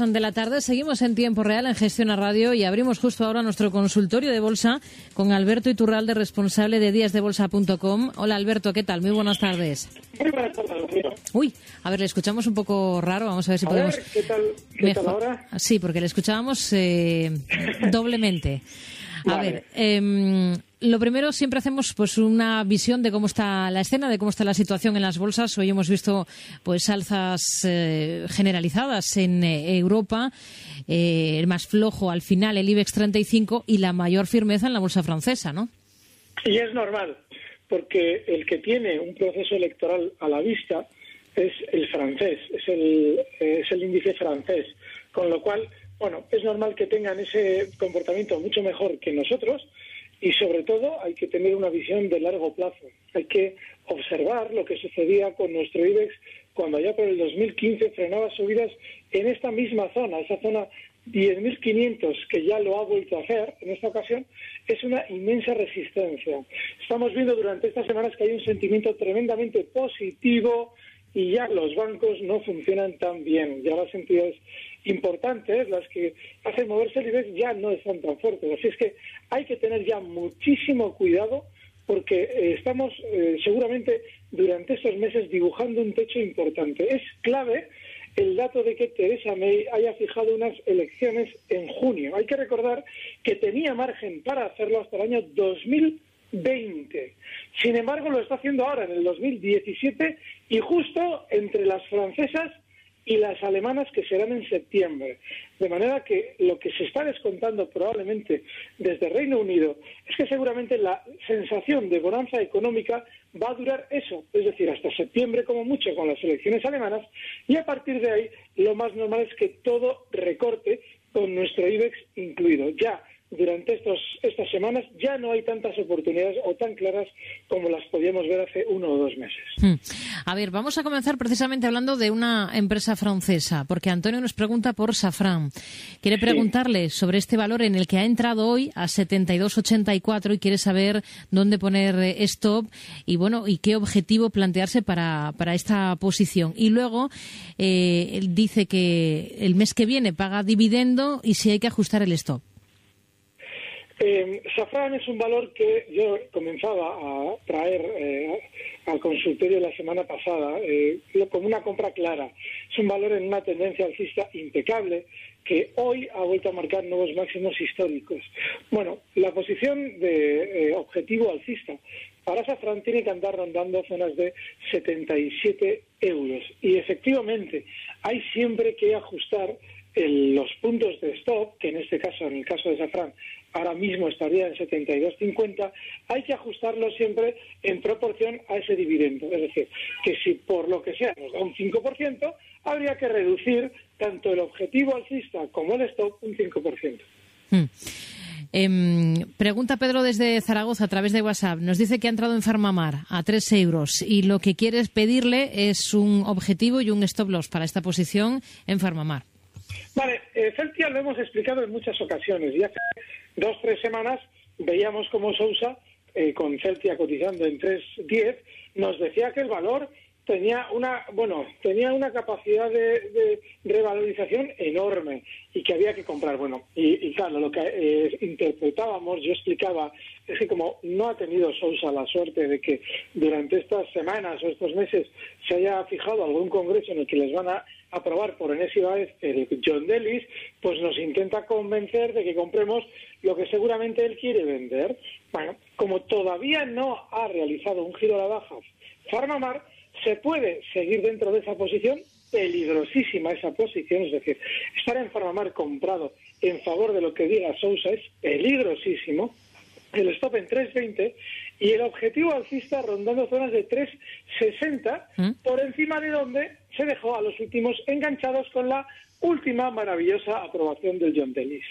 de la tarde. Seguimos en tiempo real en Gestión a Radio y abrimos justo ahora nuestro consultorio de bolsa con Alberto Iturralde, responsable de díasdebolsa.com. Hola Alberto, ¿qué tal? Muy buenas tardes. Muy buenas tardes, Uy, a ver, le escuchamos un poco raro. Vamos a ver si A podemos. ver, ¿qué tal, qué tal ahora? Sí, porque le escuchábamos eh, doblemente. A Vale. ver, em, lo primero siempre hacemos pues una visión de cómo está la escena, de cómo está la situación en las bolsas. Hoy hemos visto pues alzas eh, generalizadas en eh, Europa, eh, el más flojo al final el IBEX 35 y la mayor firmeza en la bolsa francesa, ¿no? Y es normal, porque el que tiene un proceso electoral a la vista es el francés, es el, eh, es el índice francés. Con lo cual, bueno, es normal que tengan ese comportamiento mucho mejor que nosotros y sobre todo hay que tener una visión de largo plazo. Hay que observar lo que sucedía con nuestro IBEX cuando allá por el 2015 frenaba subidas en esta misma zona, esa zona 10.500 que ya lo ha vuelto a hacer en esta ocasión, es una inmensa resistencia. Estamos viendo durante estas semanas que hay un sentimiento tremendamente positivo y ya los bancos no funcionan tan bien. Ya las entidades importantes, las que hacen moverse el IBEX, ya no están tan fuertes. Así es que hay que tener ya muchísimo cuidado porque eh, estamos eh, seguramente durante estos meses dibujando un techo importante. Es clave el dato de que Teresa May haya fijado unas elecciones en junio. Hay que recordar que tenía margen para hacerlo hasta el año 2020. Sin embargo, lo está haciendo ahora, en el 2017, y justo entre las francesas y las alemanas que serán en septiembre. De manera que lo que se está descontando probablemente desde Reino Unido es que seguramente la sensación de bonanza económica va a durar eso, es decir, hasta septiembre como mucho con las elecciones alemanas y a partir de ahí lo más normal es que todo recorte con nuestro IBEX incluido. Ya durante estos, estas semanas ya no hay tantas oportunidades o tan claras como las podíamos ver hace uno o dos meses. Hmm. A ver, vamos a comenzar precisamente hablando de una empresa francesa, porque Antonio nos pregunta por Safran. Quiere Sí. preguntarle sobre este valor en el que ha entrado hoy a 72,84 y quiere saber dónde poner stop y bueno y qué objetivo plantearse para, para esta posición. Y luego eh, él dice que el mes que viene paga dividendo y si hay que ajustar el stop. Eh, Safran es un valor que yo comenzaba a traer eh, al consultorio la semana pasada eh, como una compra clara. Es un valor en una tendencia alcista impecable que hoy ha vuelto a marcar nuevos máximos históricos. Bueno, la posición de eh, objetivo alcista para Safran tiene que andar rondando zonas de 77 euros. Y efectivamente, hay siempre que ajustar el- los puntos de stop, que en este caso, en el caso de Safran, ahora mismo estaría en 72.50, hay que ajustarlo siempre en proporción a ese dividendo. Es decir, que si por lo que sea nos da un 5%, habría que reducir tanto el objetivo alcista como el stop un 5%. Hmm. Em, pregunta Pedro desde Zaragoza a través de WhatsApp. Nos dice que ha entrado en Farmamar a 3 euros y lo que quiere es pedirle es un objetivo y un stop loss para esta posición en Farmamar. Vale, eh, Celtia lo hemos explicado en muchas ocasiones y hace dos, tres semanas veíamos cómo Sousa, eh, con Celtia cotizando en 3.10, nos decía que el valor tenía una bueno tenía una capacidad de, revalorización enorme y que había que comprar. Bueno y, claro lo que eh, interpretábamos yo explicaba es que como no ha tenido Sousa la suerte de que durante estas semanas o estos meses se haya fijado algún congreso en el que les van a aprobar por enésima vez el John Delis, pues nos intenta convencer de que compremos lo que seguramente él quiere vender. Bueno, como todavía no ha realizado un giro a la baja Farmamar, se puede seguir dentro de esa posición, peligrosísima esa posición, es decir, estar en Farmamar comprado en favor de lo que diga Sousa es peligrosísimo, el stop en 3.20 y el objetivo alcista rondando zonas de 3.60, ¿Mm? por encima de donde se dejó a los últimos enganchados con la última maravillosa aprobación del John Dennis.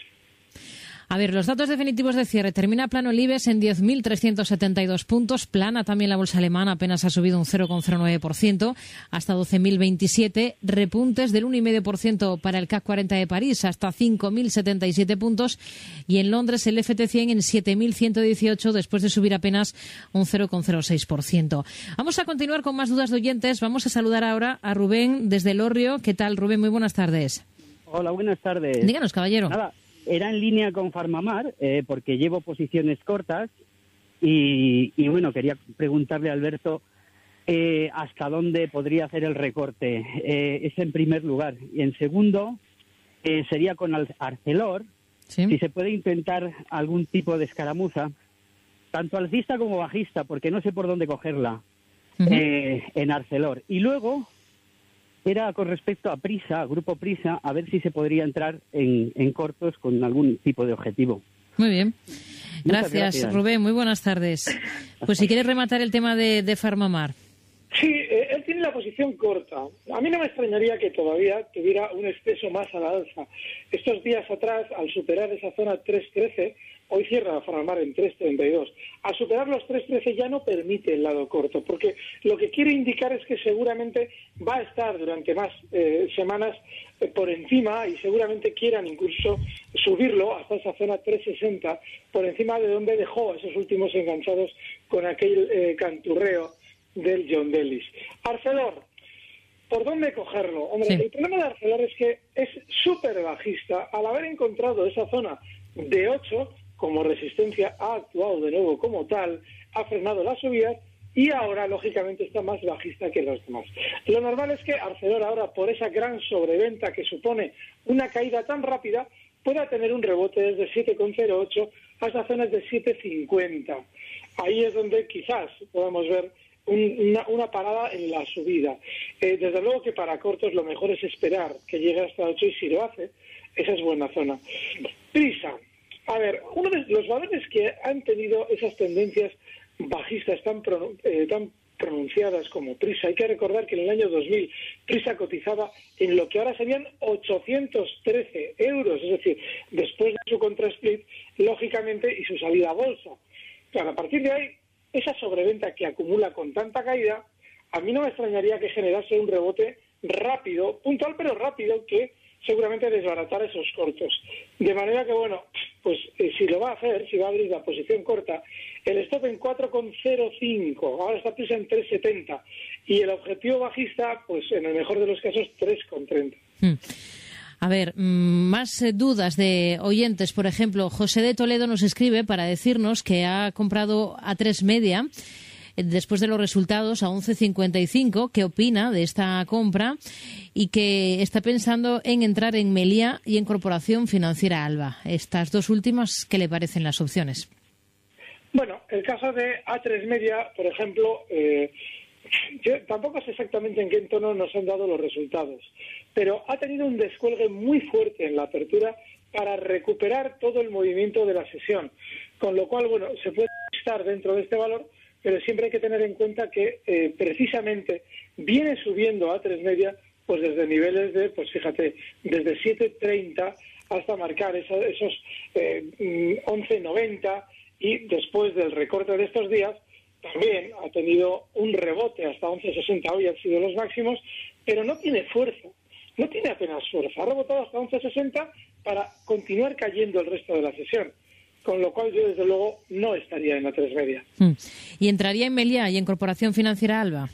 A ver, los datos definitivos de cierre. Termina plano el IBEX en 10.372 puntos. Plana también la bolsa alemana, apenas ha subido un 0,09% hasta 12.027. Repuntes del 1,5% para el CAC 40 de París hasta 5.077 puntos. Y en Londres el FT100 en 7.118 después de subir apenas un 0,06%. Vamos a continuar con más dudas de oyentes. Vamos a saludar ahora a Rubén desde Lorrio. ¿Qué tal, Rubén? Muy buenas tardes. Hola, buenas tardes. Díganos, caballero. Nada, era en línea con Farmamar, eh, porque llevo posiciones cortas y, bueno, quería preguntarle a Alberto eh, hasta dónde podría hacer el recorte. Eh, es en primer lugar. Y en segundo, sería con Arcelor, si se puede intentar algún tipo de escaramuza, tanto alcista como bajista, porque no sé por dónde cogerla, en Arcelor. Y luego, era con respecto a Prisa, Grupo Prisa, a ver si se podría entrar en, cortos con algún tipo de objetivo. Muy bien. Gracias, Rubén. Muy buenas tardes. Pues si quieres rematar el tema de, de Farmamar. Sí, eh, la posición corta. A mí no me extrañaría que todavía tuviera un exceso más a la alza. Estos días atrás, al superar esa zona 313, hoy cierra la Farmamar en 3.32. Al superar los 3.13 ya no permite el lado corto, porque lo que quiere indicar es que seguramente va a estar durante más eh, semanas eh, por encima y seguramente quieran incluso subirlo hasta esa zona 3.60, por encima de donde dejó esos últimos enganchados con aquel canturreo del John Delis. Arcelor, ¿por dónde cogerlo? Hombre, el problema de Arcelor es que es súper bajista. Al haber encontrado esa zona de 8 como resistencia, ha actuado de nuevo como tal, ha frenado las subidas y ahora, lógicamente, está más bajista que los demás. Lo normal es que Arcelor ahora, por esa gran sobreventa que supone una caída tan rápida, pueda tener un rebote desde 7,08 hasta zonas de 7,50. Ahí es donde quizás podamos ver una, parada en la subida. Eh, desde luego que para cortos lo mejor es esperar que llegue hasta 8 y si lo hace, esa es buena zona. Prisa. A ver, uno de los valores que han tenido esas tendencias bajistas tan, eh, tan pronunciadas como Prisa. Hay que recordar que en el año 2000 Prisa cotizaba en lo que ahora serían 813 euros, es decir, después de su contrasplit, lógicamente, y su salida a bolsa. Claro, a partir de ahí esa sobreventa que acumula con tanta caída, a mí no me extrañaría que generase un rebote rápido, puntual pero rápido, que seguramente desbaratara esos cortos. De manera que, bueno, pues eh, si lo va a hacer, si va a abrir la posición corta, el stop en 4,05, ahora está prisa en 3,70 y el objetivo bajista, pues en el mejor de los casos, 3,30. A ver, mm, más eh, dudas de oyentes. Por ejemplo, José de Toledo nos escribe para decirnos que ha comprado a tres media eh, después de los resultados a 11.55. ¿Qué opina de esta compra? Y que está pensando en entrar en Melia y en Corporación Financiera Alba. Estas dos últimas, ¿qué le parecen las opciones? Bueno, el caso de A3 Media, por ejemplo, eh, yo tampoco sé exactamente en qué tono nos han dado los resultados, pero ha tenido un descuelgue muy fuerte en la apertura para recuperar todo el movimiento de la sesión, con lo cual, bueno, se puede estar dentro de este valor, pero siempre hay que tener en cuenta que eh, precisamente viene subiendo a tres media, pues desde niveles de, pues fíjate, desde 7.30 hasta marcar esos, eh, 11.90 y después del recorte de estos días, también ha tenido un rebote hasta 11.60, hoy han sido los máximos, pero no tiene fuerza, no tiene apenas fuerza. Ha rebotado hasta 11.60 para continuar cayendo el resto de la sesión. con lo cual yo desde luego no estaría en la tres media. Hmm. ¿Y entraría en Melia y en Corporación Financiera Alba?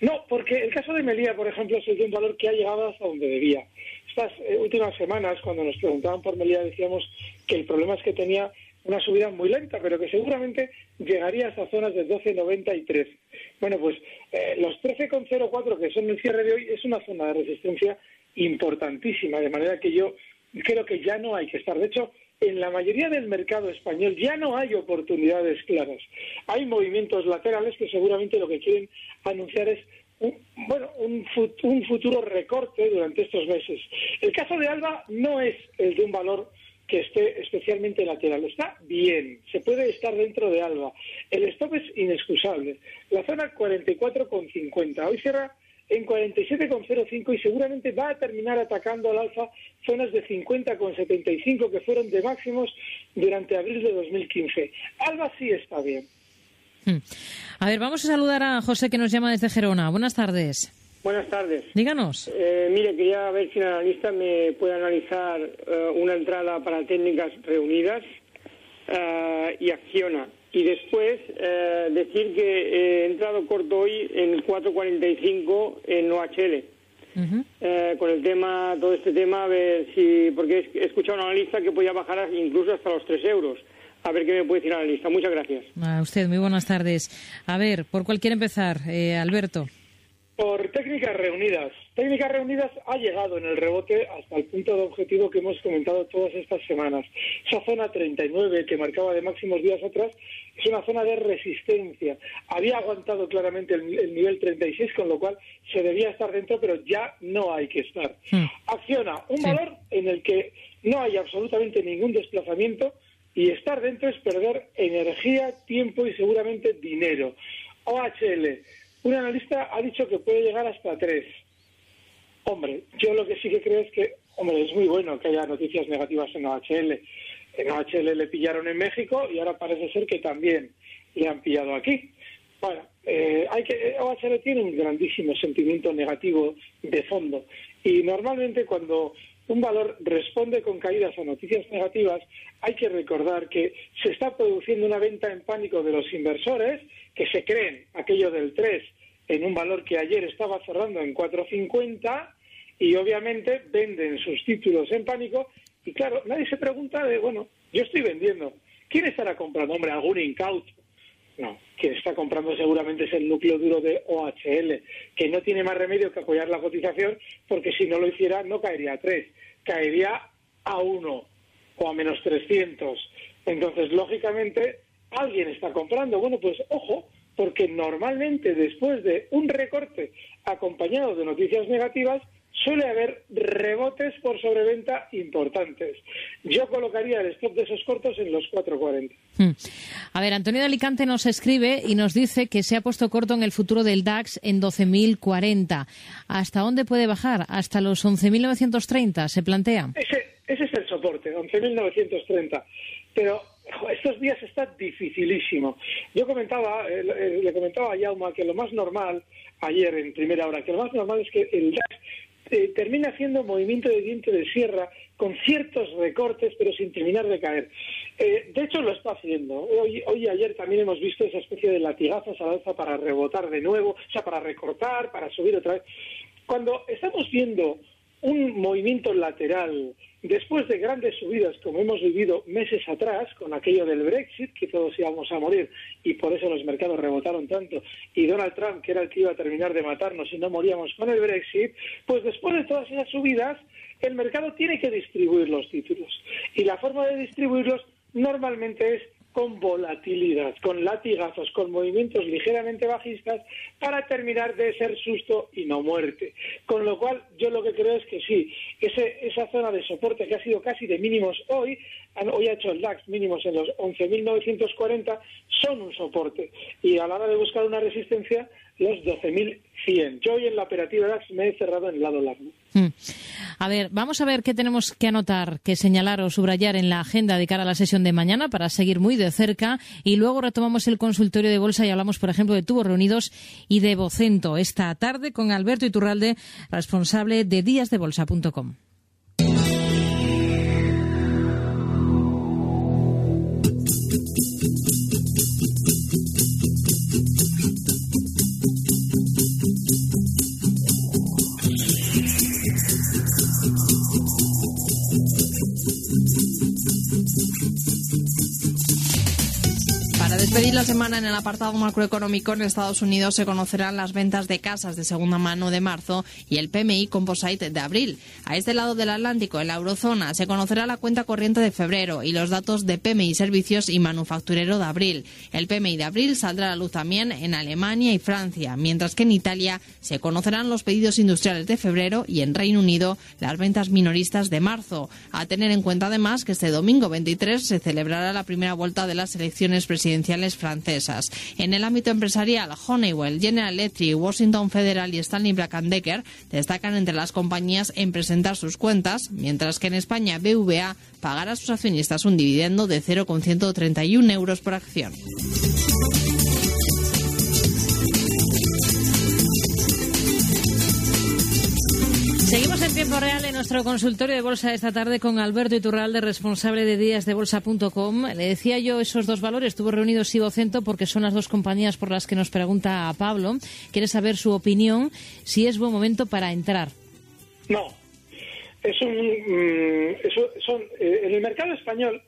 No, porque el caso de Melia, por ejemplo, es un valor que ha llegado hasta donde debía. Estas eh, últimas semanas, cuando nos preguntaban por Melia, decíamos que el problema es que tenía una subida muy lenta, pero que seguramente llegaría a esas zonas de 12,90 y 13. Bueno, pues eh, los 13,04 que son el cierre de hoy es una zona de resistencia importantísima, de manera que yo creo que ya no hay que estar. De hecho, en la mayoría del mercado español ya no hay oportunidades claras. Hay movimientos laterales que seguramente lo que quieren anunciar es un, bueno, un, un futuro recorte durante estos meses. El caso de Alba no es el de un valor que esté especialmente lateral. Está bien, se puede estar dentro de Alba. El stop es inexcusable. La zona 44,50. Hoy cierra en 47,05 y seguramente va a terminar atacando al alza zonas de 50,75 que fueron de máximos durante abril de 2015. Alba sí está bien. Hmm. A ver, vamos a saludar a José que nos llama desde Gerona. Buenas tardes. Buenas tardes. Díganos. Eh, mire, quería ver si un analista me puede analizar eh, una entrada para técnicas reunidas eh, y acciona. Y después decir que he entrado corto hoy en 4.45 en OHL. con el tema, todo este tema, a ver si, porque he escuchado a un analista que podía bajar incluso hasta los 3 euros. A ver qué me puede decir el analista. Muchas gracias. A usted, muy buenas tardes. A ver, ¿por cuál quiere empezar, Alberto? Por técnicas reunidas. Técnicas reunidas ha llegado en el rebote hasta el punto de objetivo que hemos comentado todas estas semanas. Esa zona 39 que marcaba de máximos días atrás es una zona de resistencia. Había aguantado claramente el, nivel 36, con lo cual se debía estar dentro, pero ya no hay que estar. Hmm. Acciona un valor en el que no hay absolutamente ningún desplazamiento y estar dentro es perder energía, tiempo y seguramente dinero. OHL un analista ha dicho que puede llegar hasta tres. Hombre, yo lo que sí que creo es que, hombre, es muy bueno que haya noticias negativas en OHL. En OHL le pillaron en México y ahora parece ser que también le han pillado aquí. Bueno, eh, hay que, OHL tiene un grandísimo sentimiento negativo de fondo y normalmente cuando un valor responde con caídas a noticias negativas, hay que recordar que se está produciendo una venta en pánico de los inversores que se creen aquello del 3 en un valor que ayer estaba cerrando en 4.50 y obviamente venden sus títulos en pánico y claro, nadie se pregunta de, bueno, yo estoy vendiendo, ¿quién estará comprando? Hombre, algún incauto. No, quien está comprando seguramente es el núcleo duro de OHL, que no tiene más remedio que apoyar la cotización, porque si no lo hiciera no caería a 3, caería a 1 o a menos 300. Entonces, lógicamente, alguien está comprando. Bueno, pues ojo, porque normalmente después de un recorte acompañado de noticias negativas, suele haber rebotes por sobreventa importantes. Yo colocaría el stop de esos cortos en los 4.40. Hmm. A ver, Antonio de Alicante nos escribe y nos dice que se ha puesto corto en el futuro del DAX en 12.040. ¿Hasta dónde puede bajar? ¿Hasta los 11.930? ¿Se plantea? Ese, ese es el soporte, 11.930. Pero estos días está dificilísimo. Yo comentaba, eh, eh, le comentaba a Yauma que lo más normal, ayer en primera hora, que lo más normal es que el DAX eh, termina haciendo movimiento de diente de sierra con ciertos recortes, pero sin terminar de caer. de hecho, lo está haciendo. Hoy, hoy y ayer también hemos visto esa especie de latigazos al alza para rebotar de nuevo, o sea, para recortar, para subir otra vez. Cuando estamos viendo un movimiento lateral después de grandes subidas como hemos vivido meses atrás con aquello del Brexit, que todos íbamos a morir y por eso los mercados rebotaron tanto, y Donald Trump, que era el que iba a terminar de matarnos si no moríamos con el Brexit, pues después de todas esas subidas, el mercado tiene que distribuir los títulos. Y la forma de distribuirlos normalmente es con volatilidad, con latigazos, con movimientos ligeramente bajistas para terminar de ser susto y no muerte. Con lo cual, yo lo que creo es que sí, esa zona de soporte que ha sido casi de mínimos hoy, hoy ha hecho el DAX mínimos en los 11.940, son un soporte. Y a la hora de buscar una resistencia, los 12.100. Yo hoy en la operativa DAX me he cerrado en el lado largo. Hmm. A ver, vamos a ver qué tenemos que anotar, que señalar o subrayar en la agenda de cara a la sesión de mañana para seguir muy de cerca y luego retomamos el consultorio de bolsa y hablamos, por ejemplo, de tubos reunidos y de Vocento esta tarde con Alberto Iturralde, responsable de díasdebolsa.com. despedir la semana en el apartado macroeconómico, en Estados Unidos se conocerán las ventas de casas de segunda mano de marzo y el PMI Composite de abril. A este lado del Atlántico, en la eurozona, se conocerá la cuenta corriente de febrero y los datos de PMI Servicios y Manufacturero de abril. El PMI de abril saldrá a la luz también en Alemania y Francia, mientras que en Italia se conocerán los pedidos industriales de febrero y en Reino Unido las ventas minoristas de marzo. A tener en cuenta además que este domingo 23 se celebrará la primera vuelta de las elecciones presidenciales francesas. En el ámbito empresarial, Honeywell, General Electric, Washington Federal y Stanley Black Decker destacan entre las compañías en presentar sus cuentas, mientras que en España BVA pagará a sus accionistas un dividendo de 0,131 euros por acción. Tiempo real en nuestro consultorio de bolsa esta tarde con Alberto Iturralde, responsable de díasdebolsa.com. Le decía yo esos dos valores, estuvo reunido Sibocento porque son las dos compañías por las que nos pregunta Pablo. Quiere saber su opinión, si es buen momento para entrar. No. Es un, mm, son, eh, en el mercado español,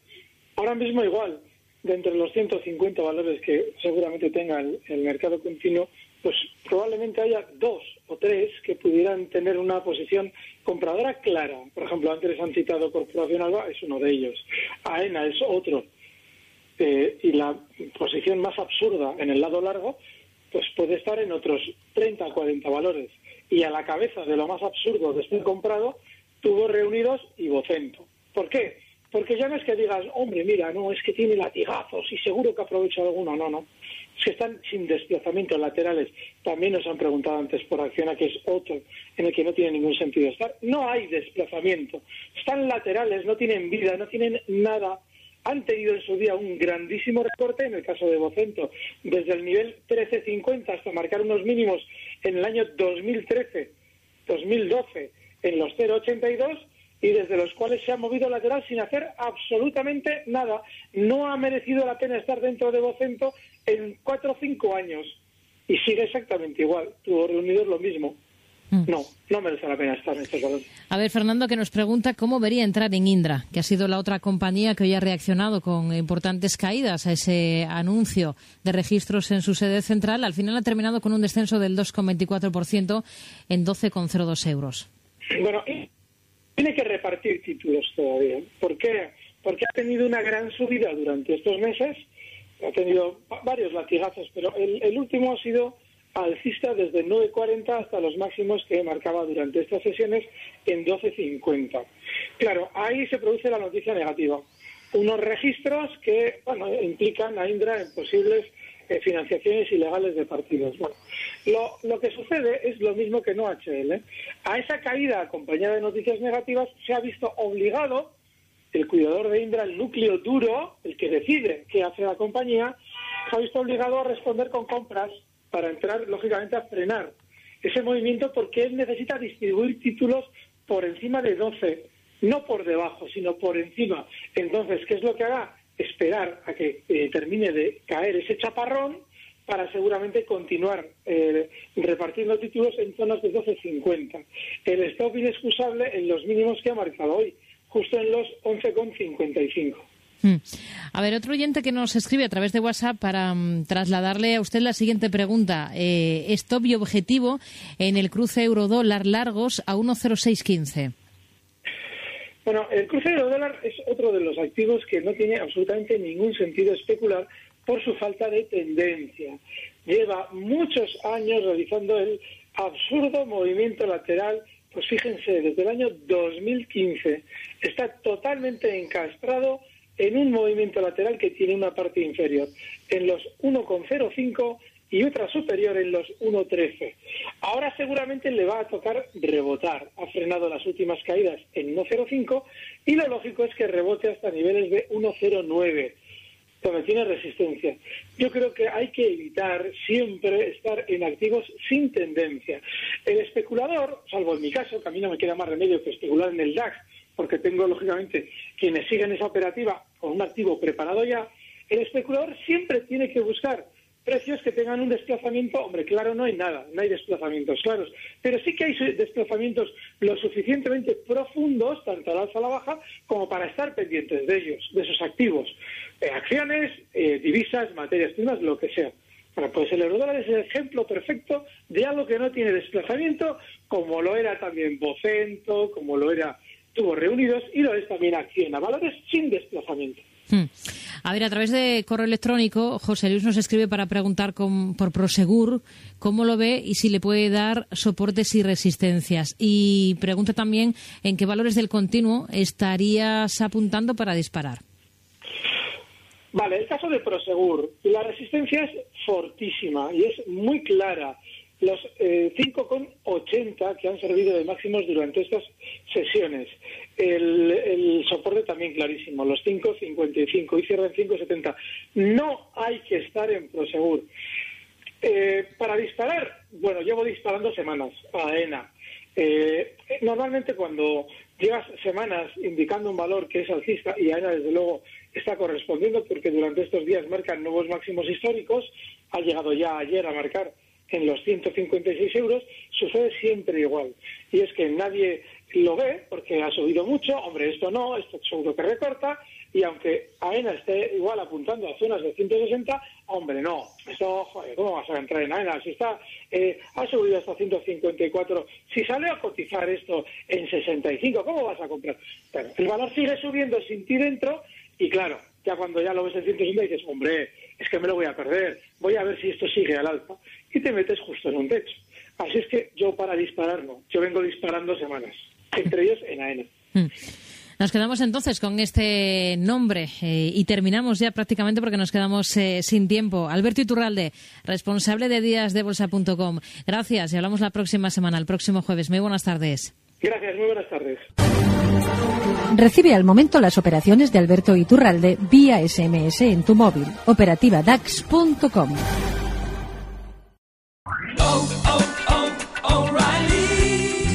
ahora mismo igual, de entre los 150 valores que seguramente tenga el mercado continuo, pues probablemente haya dos o tres que pudieran tener una posición compradora clara. Por ejemplo, antes han citado Corporación Alba, es uno de ellos. AENA es otro. Eh, y la posición más absurda en el lado largo, pues puede estar en otros 30 o 40 valores. Y a la cabeza de lo más absurdo de este comprado, tuvo reunidos y Vocento. ¿Por qué? Porque ya no es que digas, hombre, mira, no, es que tiene latigazos y seguro que aprovecha alguno. No, no que están sin desplazamientos laterales. También nos han preguntado antes por Acciona, que es otro en el que no tiene ningún sentido estar. No hay desplazamiento. Están laterales, no tienen vida, no tienen nada. Han tenido en su día un grandísimo recorte, en el caso de Vocento, desde el nivel 13.50 hasta marcar unos mínimos en el año 2013, 2012, en los 0.82 y desde los cuales se ha movido lateral sin hacer absolutamente nada. No ha merecido la pena estar dentro de Vocento en cuatro o cinco años y sigue exactamente igual. Tuvo reunidos lo mismo. Mm. No, no merece la pena estar en este caso. A ver, Fernando, que nos pregunta cómo vería entrar en Indra, que ha sido la otra compañía que hoy ha reaccionado con importantes caídas a ese anuncio de registros en su sede central. Al final ha terminado con un descenso del 2,24% en 12,02 euros. Bueno, tiene que repartir títulos todavía. ¿Por qué? Porque ha tenido una gran subida durante estos meses ha tenido varios latigazos, pero el, último ha sido alcista desde 9.40 hasta los máximos que marcaba durante estas sesiones en 12.50. Claro, ahí se produce la noticia negativa. Unos registros que bueno, implican a Indra en posibles eh, financiaciones ilegales de partidos. Bueno, lo, lo, que sucede es lo mismo que no HL. A esa caída acompañada de noticias negativas se ha visto obligado el cuidador de Indra, el núcleo duro, el que decide qué hace la compañía, se ha visto obligado a responder con compras para entrar, lógicamente, a frenar ese movimiento porque él necesita distribuir títulos por encima de 12, no por debajo, sino por encima. Entonces, ¿qué es lo que haga? Esperar a que eh, termine de caer ese chaparrón para seguramente continuar eh, repartiendo títulos en zonas de 12.50. El stop inexcusable en los mínimos que ha marcado hoy justo en los 11,55. Hmm. A ver, otro oyente que nos escribe a través de WhatsApp para mm, trasladarle a usted la siguiente pregunta. Eh, stop y objetivo en el cruce euro-dólar largos a 1,0615. Bueno, el cruce euro-dólar es otro de los activos que no tiene absolutamente ningún sentido especular por su falta de tendencia. Lleva muchos años realizando el absurdo movimiento lateral pues fíjense, desde el año 2015 está totalmente encastrado en un movimiento lateral que tiene una parte inferior en los 1,05 y otra superior en los 1,13. Ahora seguramente le va a tocar rebotar. Ha frenado las últimas caídas en 1,05 y lo lógico es que rebote hasta niveles de 1,09 donde tiene resistencia. Yo creo que hay que evitar siempre estar en activos sin tendencia. El especulador, salvo en mi caso, que a mí no me queda más remedio que especular en el DAX, porque tengo lógicamente quienes siguen esa operativa con un activo preparado ya, el especulador siempre tiene que buscar precios que tengan un desplazamiento, hombre, claro, no hay nada, no hay desplazamientos claros, pero sí que hay desplazamientos lo suficientemente profundos, tanto al alza a la baja, como para estar pendientes de ellos, de esos activos, eh, acciones, eh, divisas, materias primas, lo que sea. Bueno, pues el eurodólar es el ejemplo perfecto de algo que no tiene desplazamiento, como lo era también Vocento, como lo era Tubos Reunidos y lo es también Acciona, valores sin desplazamiento. Hmm. A ver, a través de correo electrónico, José Luis nos escribe para preguntar por Prosegur cómo lo ve y si le puede dar soportes y resistencias. Y pregunta también en qué valores del continuo estarías apuntando para disparar. Vale, el caso de Prosegur, la resistencia es fortísima y es muy clara. Los eh, 5,80 que han servido de máximos durante estas sesiones. El, soporte también clarísimo, los 5,55 y cierra en 5,70. No hay que estar en Prosegur. Eh, para disparar, bueno, llevo disparando semanas a ENA. Eh, normalmente cuando llevas semanas indicando un valor que es alcista y AENA desde luego está correspondiendo porque durante estos días marcan nuevos máximos históricos, ha llegado ya ayer a marcar en los 156 euros, sucede siempre igual. Y es que nadie lo ve porque ha subido mucho, hombre, esto no, esto seguro que recorta, y aunque AENA esté igual apuntando a zonas de 160, hombre, no, esto, joder, ¿cómo vas a entrar en AENA? Si está, eh, ha subido hasta 154, si sale a cotizar esto en 65, ¿cómo vas a comprar? el valor sigue subiendo sin ti dentro, y claro, ya cuando ya lo ves en 160 dices, hombre, es que me lo voy a perder, voy a ver si esto sigue al alza, y te metes justo en un techo. Así es que yo para disparar no, yo vengo disparando semanas, entre ellos en AENA. Hmm. Nos quedamos entonces con este nombre eh, y terminamos ya prácticamente porque nos quedamos eh, sin tiempo. Alberto Iturralde, responsable de díasdebolsa.com. Gracias y hablamos la próxima semana, el próximo jueves. Muy buenas tardes. Gracias, muy buenas tardes. Recibe al momento las operaciones de Alberto Iturralde vía SMS en tu móvil. Operativa DAX.com.